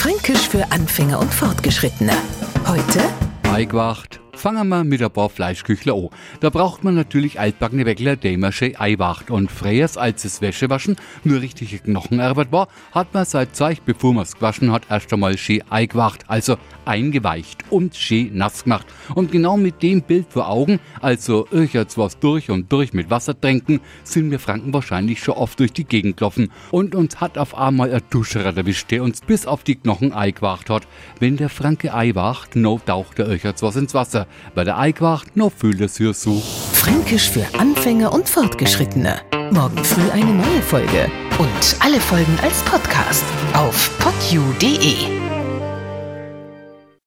Fränkisch für Anfänger und Fortgeschrittene. Heute Eigewacht. Fangen wir mit ein paar Fleischküchler an. Da braucht man natürlich altbackene Weckler, schön eiwacht. Und früher, als das Wäschewaschen nur richtige Knochenarbeit war, hat man seit Zeit, bevor man es gewaschen hat, erst einmal schön eingewacht, also eingeweicht und schön nass gemacht. Und genau mit dem Bild vor Augen, also ich jetzt was durch und durch mit Wasser tränken, sind wir Franken wahrscheinlich schon oft durch die Gegend gelaufen. Und uns hat auf einmal ein Duscher erwischt, der uns bis auf die Knochen eingewacht hat. Wenn der Franke eiwacht, no taucht er euch jetzt was ins Wasser. Bei der Eichwacht noch fühlt es hier so. Fränkisch für Anfänger und Fortgeschrittene. Morgen früh eine neue Folge. Und alle Folgen als Podcast auf podu.de.